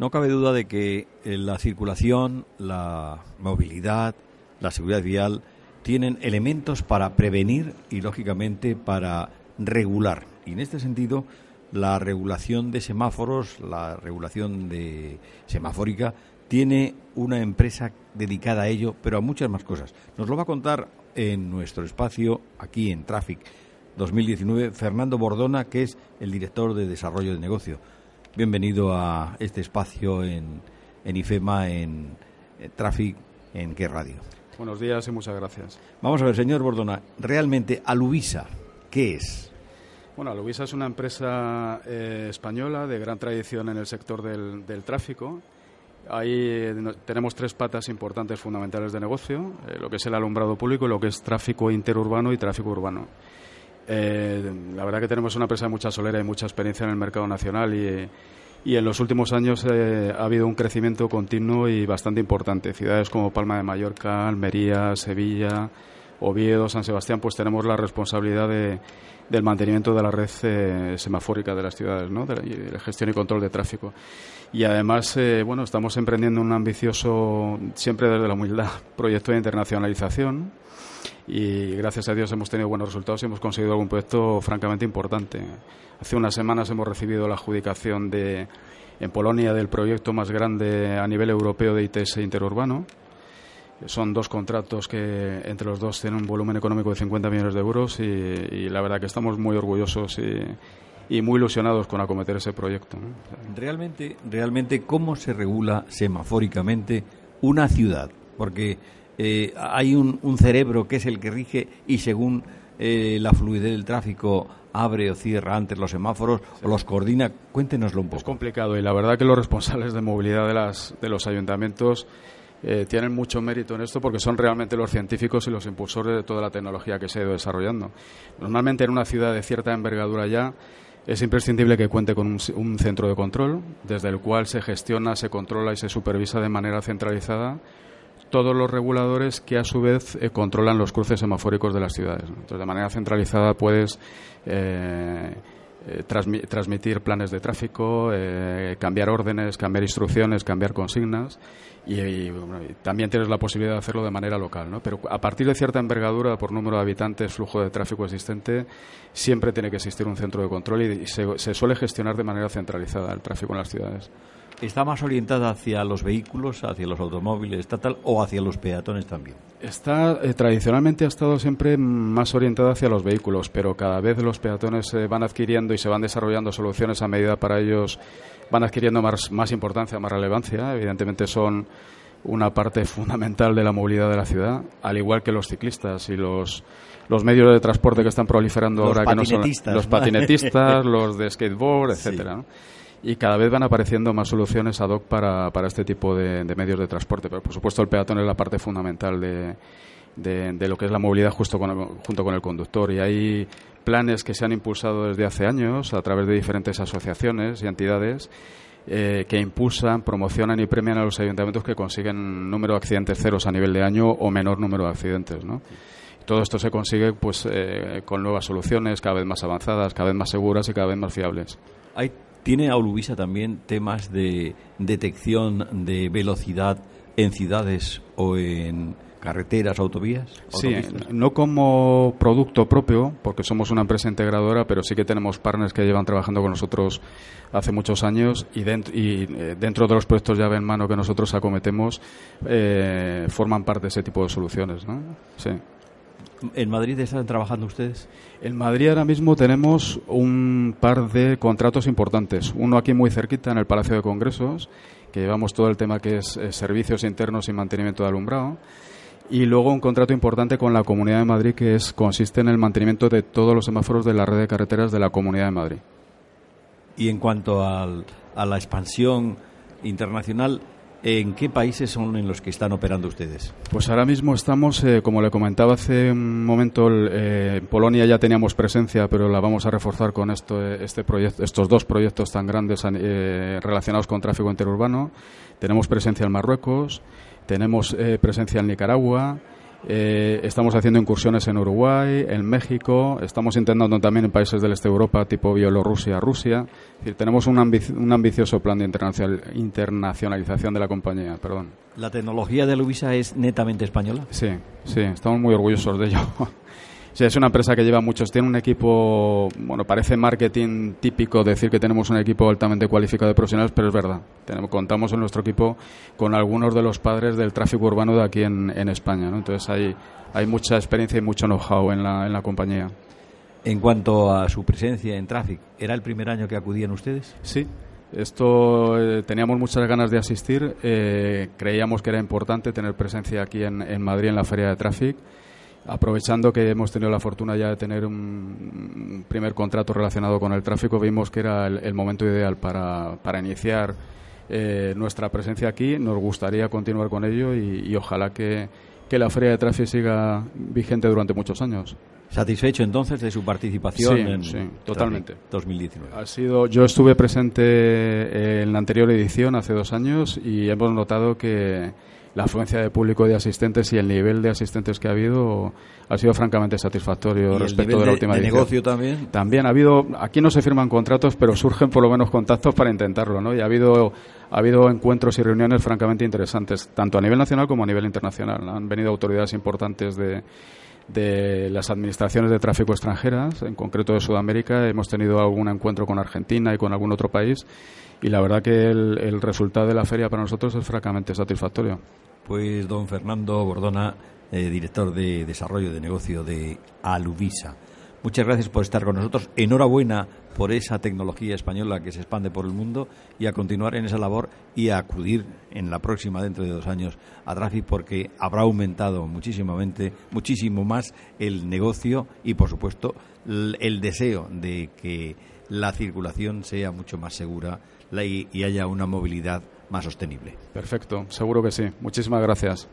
No cabe duda de que eh, la circulación, la movilidad, la seguridad vial tienen elementos para prevenir y, lógicamente, para regular. Y en este sentido, la regulación de semáforos, la regulación de semafórica, tiene una empresa dedicada a ello, pero a muchas más cosas. Nos lo va a contar en nuestro espacio, aquí en Traffic 2019, Fernando Bordona, que es el director de desarrollo de negocio. Bienvenido a este espacio en, en IFEMA, en, Traffic, en qué radio. Buenos días y muchas gracias. Vamos a ver, señor Bordona, realmente Aluvisa, ¿qué es? Bueno, Aluvisa es una empresa eh, española de gran tradición en el sector del, tráfico. Ahí eh, tenemos tres patas importantes fundamentales de negocio, eh, lo que es el alumbrado público, lo que es tráfico interurbano y tráfico urbano. La verdad que tenemos una empresa de mucha solera y mucha experiencia en el mercado nacional y, en los últimos años ha habido un crecimiento continuo y bastante importante. Ciudades como Palma de Mallorca, Almería, Sevilla, Oviedo, San Sebastián, pues tenemos la responsabilidad de, del mantenimiento de la red eh, semafórica de las ciudades, ¿no? de, la, gestión y control de tráfico. Y además, eh, bueno, estamos emprendiendo un ambicioso, siempre desde la humildad, proyecto de internacionalización y gracias a Dios hemos tenido buenos resultados y hemos conseguido algún proyecto francamente importante. Hace unas semanas hemos recibido la adjudicación de, en Polonia del proyecto más grande a nivel europeo de ITS interurbano son dos contratos que entre los dos tienen un volumen económico de 50 millones de euros y, la verdad que estamos muy orgullosos y, muy ilusionados con acometer ese proyecto. Realmente, realmente, ¿cómo se regula semafóricamente una ciudad? Porque eh, hay un, cerebro que es el que rige y según eh, la fluidez del tráfico abre o cierra antes los semáforos o los coordina. Cuéntenoslo un poco. Es complicado y la verdad que los responsables de movilidad de, las, de los ayuntamientos eh, tienen mucho mérito en esto porque son realmente los científicos y los impulsores de toda la tecnología que se ha ido desarrollando. Normalmente en una ciudad de cierta envergadura ya es imprescindible que cuente con un, centro de control desde el cual se gestiona, se controla y se supervisa de manera centralizada todos los reguladores que a su vez eh, controlan los cruces semafóricos de las ciudades. Entonces, de manera centralizada puedes eh, eh, transmitir planes de tráfico, cambiar órdenes, cambiar instrucciones, cambiar consignas y, también tienes la posibilidad de hacerlo de manera local. ¿no? Pero a partir de cierta envergadura, por número de habitantes, flujo de tráfico existente, siempre tiene que existir un centro de control y, se, se suele gestionar de manera centralizada el tráfico en las ciudades está más orientada hacia los vehículos, hacia los automóviles, estatal o hacia los peatones también. Está eh, tradicionalmente ha estado siempre más orientada hacia los vehículos, pero cada vez los peatones van adquiriendo y se van desarrollando soluciones a medida para ellos van adquiriendo más, más importancia, más relevancia. Evidentemente son una parte fundamental de la movilidad de la ciudad, al igual que los ciclistas y los los medios de transporte que están proliferando ahora que no son los patinetistas, los de skateboard, etcétera y cada vez van apareciendo más soluciones ad hoc para, para este tipo de, medios de transporte. Pero, por supuesto, el peatón es la parte fundamental de, de, lo que es la movilidad justo junto con el conductor. Y hay planes que se han impulsado desde hace años a través de diferentes asociaciones y entidades eh, que impulsan, promocionan y premian a los ayuntamientos que consiguen número de accidentes ceros a nivel de año o menor número de accidentes. ¿no? Todo esto se consigue pues, eh, con nuevas soluciones cada vez más avanzadas, cada vez más seguras y cada vez más fiables. Hay ¿Tiene Auluvisa también temas de detección de velocidad en ciudades o en carreteras, autovías? Sí, no como producto propio, porque somos una empresa integradora, pero sí que tenemos partners que llevan trabajando con nosotros hace muchos años y, dentro, y eh, dentro de los proyectos llave en mano que nosotros acometemos eh, forman parte de ese tipo de soluciones. ¿no? Sí. ¿En Madrid están trabajando ustedes? En Madrid ahora mismo tenemos un par de contratos importantes. Uno aquí muy cerquita, en el Palacio de Congresos, que llevamos todo el tema que es eh, servicios internos y mantenimiento de alumbrado. Y luego un contrato importante con la Comunidad de Madrid que es, consiste en el mantenimiento de todos los semáforos de la red de carreteras de la Comunidad de Madrid. Y en cuanto a la expansión internacional, ¿En qué países son en los que están operando ustedes? Pues ahora mismo estamos, eh, como le comentaba hace un momento, eh, en Polonia ya teníamos presencia, pero la vamos a reforzar con eh, este proyecto, estos dos proyectos tan grandes relacionados con tráfico interurbano. Tenemos presencia en Marruecos, tenemos presencia en Nicaragua, Eh, estamos haciendo incursiones en Uruguay, en México, estamos intentando también en países del este de Europa, tipo Bielorrusia, Rusia. tenemos un, un, ambicioso plan de internacionalización de la compañía. Perdón. ¿La tecnología de Luvisa es netamente española? Sí, sí, estamos muy orgullosos de ello. Sí, es una empresa que lleva muchos. Tiene un equipo, bueno, parece marketing típico decir que tenemos un equipo altamente cualificado de profesionales, pero es verdad. Tenemos, contamos en nuestro equipo con algunos de los padres del tráfico urbano de aquí en, España. ¿no? Entonces hay, hay mucha experiencia y mucho know-how en la, en la compañía. En cuanto a su presencia en Traffic, ¿era el primer año que acudían ustedes? Sí, esto eh, teníamos muchas ganas de asistir. Eh, creíamos que era importante tener presencia aquí en, en Madrid en la Feria de Traffic aprovechando que hemos tenido la fortuna ya de tener un primer contrato relacionado con el tráfico, vimos que era el, momento ideal para, para iniciar eh, nuestra presencia aquí. Nos gustaría continuar con ello y, ojalá que, la feria de tráfico siga vigente durante muchos años. ¿Satisfecho entonces de su participación en sí, totalmente. 2019? Ha sido, yo estuve presente en la anterior edición hace dos años y hemos notado que la afluencia de público de asistentes y el nivel de asistentes que ha habido ha sido francamente satisfactorio respecto de la última de negocio también? También ha habido, aquí no se firman contratos, pero surgen por lo menos contactos para intentarlo, ¿no? Y ha habido, ha habido encuentros y reuniones francamente interesantes, tanto a nivel nacional como a nivel internacional. Han venido autoridades importantes de, de las administraciones de tráfico extranjeras, en concreto de Sudamérica. Hemos tenido algún encuentro con Argentina y con algún otro país y la verdad que el, resultado de la feria para nosotros es francamente satisfactorio. Pues don Fernando Bordona, eh, director de desarrollo de negocio de Aluvisa. Muchas gracias por estar con nosotros. Enhorabuena por esa tecnología española que se expande por el mundo y a continuar en esa labor y a acudir en la próxima, dentro de dos años, a Traffic porque habrá aumentado muchísimamente, muchísimo más el negocio y, por supuesto, el deseo de que la circulación sea mucho más segura y haya una movilidad más sostenible. Perfecto, seguro que sí. Muchísimas gracias.